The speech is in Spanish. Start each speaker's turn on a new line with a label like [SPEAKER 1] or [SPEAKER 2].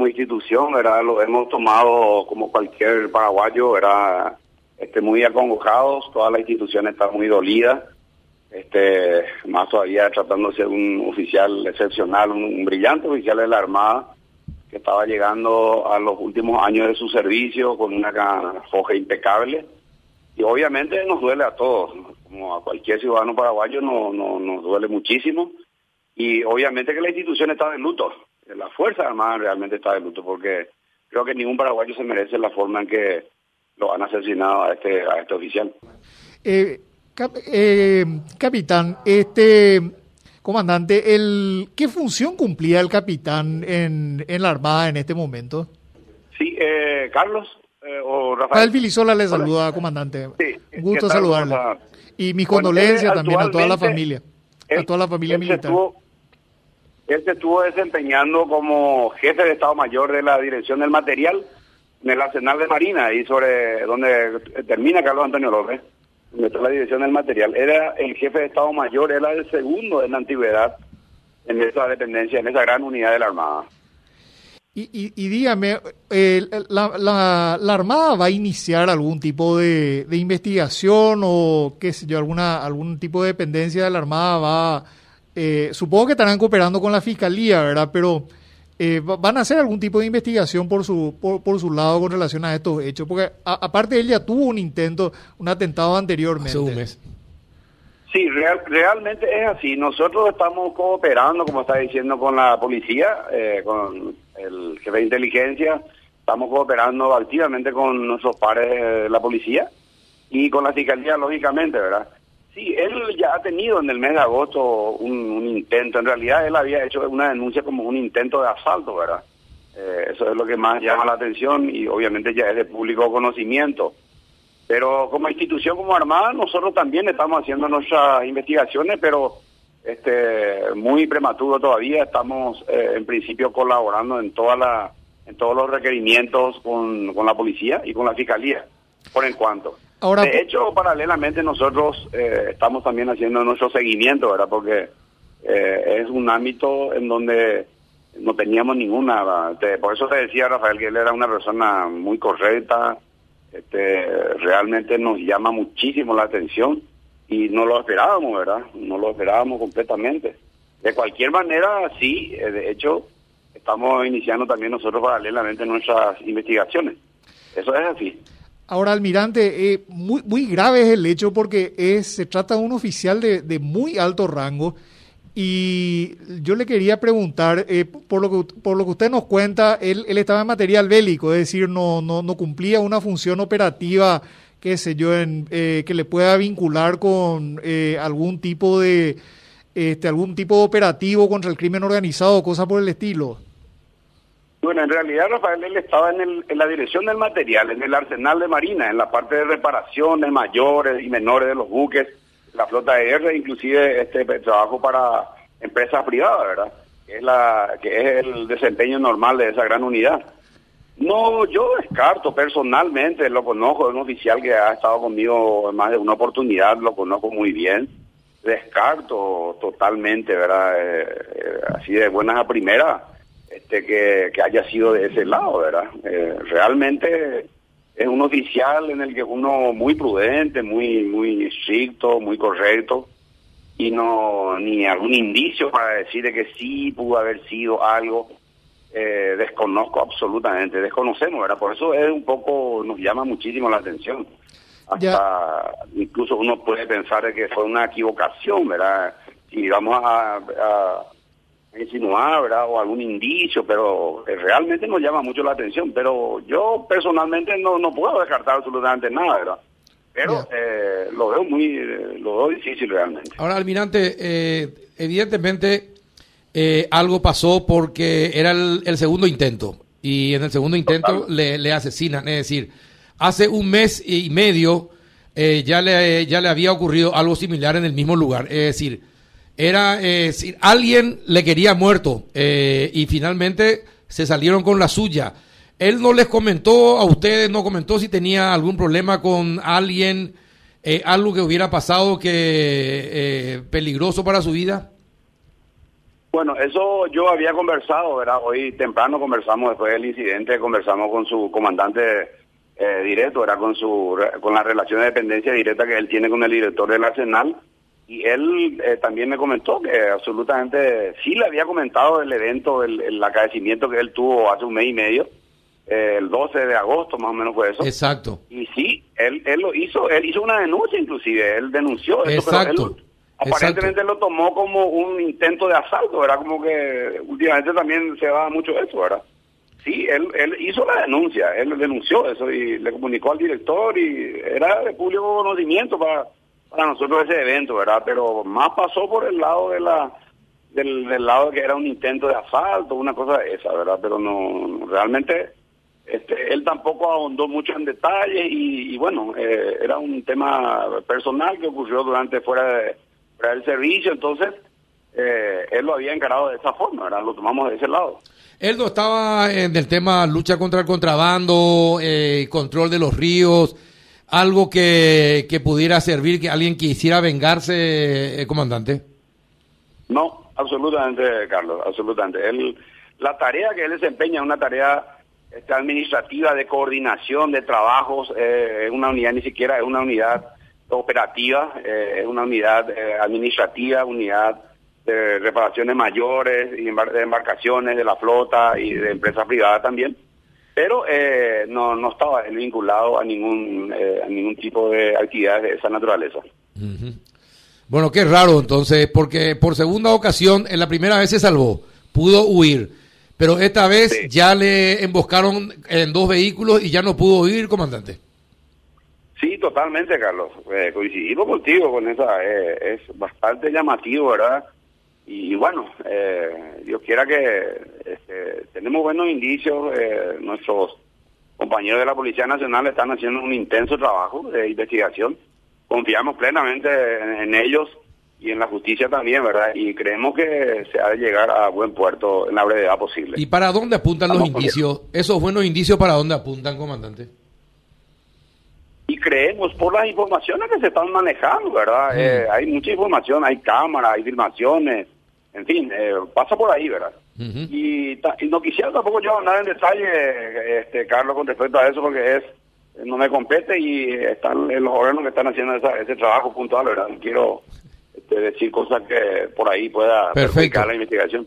[SPEAKER 1] como institución, ¿verdad? Lo hemos tomado como cualquier paraguayo, ¿verdad? Este, muy acongojados, toda la institución está muy dolida, este, más todavía tratándose de un oficial excepcional, un, brillante oficial de la Armada, que estaba llegando a los últimos años de su servicio con una foja impecable. Y obviamente nos duele a todos, como a cualquier ciudadano paraguayo no, no, nos duele muchísimo. Y obviamente que la institución está de luto, la Fuerza Armada realmente está de luto, porque creo que ningún paraguayo se merece la forma en que lo han asesinado a este, a este oficial.
[SPEAKER 2] Eh, eh, capitán, este comandante, el, ¿qué función cumplía el capitán en, en la Armada en este momento?
[SPEAKER 1] Sí, eh, Carlos eh, o Rafael.
[SPEAKER 2] Rafael Filisola le saluda, comandante. Sí, Un gusto saludarle. Y mis condolencias también a toda la familia, a toda la familia militar.
[SPEAKER 1] Él se estuvo desempeñando como jefe de Estado Mayor de la Dirección del Material en el Arsenal de Marina, y sobre donde termina Carlos Antonio López la dirección del material, era el jefe de Estado Mayor, era el segundo en la antigüedad en esa dependencia, en esa gran unidad de la Armada.
[SPEAKER 2] Y, y, dígame, la, la, Armada va a iniciar algún tipo de, de, investigación o qué sé yo, alguna, algún tipo de dependencia de la Armada va... Eh, supongo que estarán cooperando con la Fiscalía, ¿verdad? Pero eh, ¿Van a hacer algún tipo de investigación por su, por, su lado con relación a estos hechos? Porque aparte él ya tuvo un intento, un atentado anteriormente.
[SPEAKER 1] Sí, realmente es así. Nosotros estamos cooperando, como está diciendo, con la policía, eh, con el jefe de inteligencia. Estamos cooperando activamente con nuestros pares de la policía y con la fiscalía, lógicamente, ¿verdad? Sí, él ya ha tenido en el mes de agosto un, intento. En realidad, él había hecho una denuncia como un intento de asalto, ¿verdad? Eh, eso es lo que más llama la atención y obviamente ya es de público conocimiento. Pero como institución, como Armada, nosotros también estamos haciendo nuestras investigaciones, pero este muy prematuro todavía. Estamos eh, en principio colaborando en toda la en todos los requerimientos con, con la policía y con la fiscalía, por en cuanto de hecho, paralelamente nosotros eh, estamos también haciendo nuestro seguimiento, ¿verdad? Porque eh, es un ámbito en donde no teníamos ninguna... por eso te decía, Rafael, que él era una persona muy correcta, este, realmente nos llama muchísimo la atención y no lo esperábamos, ¿verdad? No lo esperábamos completamente. De cualquier manera, sí, eh, de hecho, estamos iniciando también nosotros paralelamente nuestras investigaciones. Eso es así.
[SPEAKER 2] Ahora, almirante, eh, muy, muy grave es el hecho porque es, se trata de un oficial de, muy alto rango y yo le quería preguntar, eh, por, lo que, por lo que usted nos cuenta, él, estaba en material bélico, es decir, no, no, no cumplía una función operativa, qué sé yo, en, eh, que le pueda vincular con algún tipo de este, algún tipo de operativo contra el crimen organizado, cosas por el estilo.
[SPEAKER 1] Bueno, en realidad Rafael él estaba en, el, en la dirección del material, en el arsenal de marina, en la parte de reparaciones mayores y menores de los buques, la flota de guerra, inclusive este trabajo para empresas privadas, ¿verdad? Que es, la, que es el desempeño normal de esa gran unidad. No, yo descarto personalmente, lo conozco, es un oficial que ha estado conmigo en más de una oportunidad, lo conozco muy bien. Descarto totalmente, ¿verdad? Eh, eh, así de buenas a primeras este, que, haya sido de ese lado, ¿verdad? Eh, realmente es un oficial en el que uno muy prudente, muy muy estricto, muy correcto y no ni algún indicio para decir de que sí pudo haber sido algo eh, desconozco absolutamente, desconocemos, ¿verdad? Por eso es un poco nos llama muchísimo la atención. Hasta incluso uno puede pensar de que fue una equivocación, ¿verdad? Y vamos a insinuar, ¿verdad? O algún indicio, pero realmente nos llama mucho la atención. Pero yo personalmente no, no puedo descartar absolutamente nada, ¿verdad? Pero eh, lo veo muy, lo veo difícil realmente.
[SPEAKER 3] Ahora, almirante, eh, evidentemente eh, algo pasó porque era el, segundo intento y en el segundo intento le, le, asesinan. Es decir, hace un mes y medio ya le ya le había ocurrido algo similar en el mismo lugar. Es decir, era eh, si alguien le quería muerto eh, y finalmente se salieron con la suya. Él no les comentó a ustedes, no comentó si tenía algún problema con alguien, eh, algo que hubiera pasado que peligroso para su vida.
[SPEAKER 1] Bueno, eso yo había conversado, ¿verdad? Hoy temprano conversamos después del incidente, conversamos con su comandante eh, directo, era con su con la relación de dependencia directa que él tiene con el director del Arsenal y él eh, también me comentó que absolutamente sí le había comentado el evento, el, el que él tuvo hace un mes y medio, eh, el 12 de agosto más o menos fue eso.
[SPEAKER 3] Exacto.
[SPEAKER 1] Y sí, él, él lo hizo, él hizo una denuncia inclusive, él denunció eso,
[SPEAKER 3] Exacto.
[SPEAKER 1] pero él aparentemente lo tomó como un intento de asalto, ¿verdad? Como que últimamente también se da mucho eso, ¿verdad? Sí, él, él hizo la denuncia, él denunció eso y le comunicó al director y era de público conocimiento para, para nosotros ese evento, ¿verdad? Pero más pasó por el lado de la del, del lado que era un intento de asalto, una cosa de esa, ¿verdad? Pero no, realmente este, él tampoco ahondó mucho en detalles y, y bueno, eh, era un tema personal que ocurrió durante fuera, de, fuera del servicio, entonces eh, él lo había encarado de esa forma, ¿verdad? Lo tomamos de ese lado.
[SPEAKER 3] Él no estaba en el tema lucha contra el contrabando, eh, control de los ríos, algo que, que pudiera servir, que alguien quisiera vengarse, eh, comandante.
[SPEAKER 1] No, absolutamente, Carlos, absolutamente. Él, la tarea que él desempeña es una tarea este, administrativa de coordinación de trabajos, eh, es una unidad ni siquiera es una unidad operativa, eh, es una unidad eh, administrativa, unidad de reparaciones mayores de embarcaciones de la flota y de empresas privadas también, pero eh, no, no estaba él vinculado a ningún, eh, a ningún tipo de actividades de esa naturaleza.
[SPEAKER 3] Uh -huh. Bueno, qué raro entonces, porque por segunda ocasión, en la primera vez se salvó, pudo huir, pero esta vez sí. ya le emboscaron en dos vehículos y ya no pudo huir, comandante.
[SPEAKER 1] Sí, totalmente, Carlos. Eh, coincidimos contigo con esa. Eh, es bastante llamativo, ¿verdad? Y, bueno, eh, Dios quiera que este, tenemos buenos indicios. Eh, nuestros compañeros de la Policía Nacional están haciendo un intenso trabajo de investigación. Confiamos plenamente en, en ellos y en la justicia también, ¿verdad? Y creemos que se ha de llegar a buen puerto en la brevedad posible.
[SPEAKER 3] ¿Y para dónde apuntan los indicios? ¿Esos buenos indicios para dónde apuntan, comandante?
[SPEAKER 1] Y creemos por las informaciones que se están manejando, ¿verdad? Mm. Eh, hay mucha información, hay cámaras, hay filmaciones, en fin, eh, pasa por ahí, ¿verdad? Uh -huh. y, y, no quisiera tampoco yo hablar en detalle, este, Carlos, con respecto a eso, porque es no me compete y están los órganos que están haciendo esa, ese trabajo puntual, ¿verdad? Quiero este, decir cosas que por ahí pueda
[SPEAKER 3] Perfecto.
[SPEAKER 1] la investigación.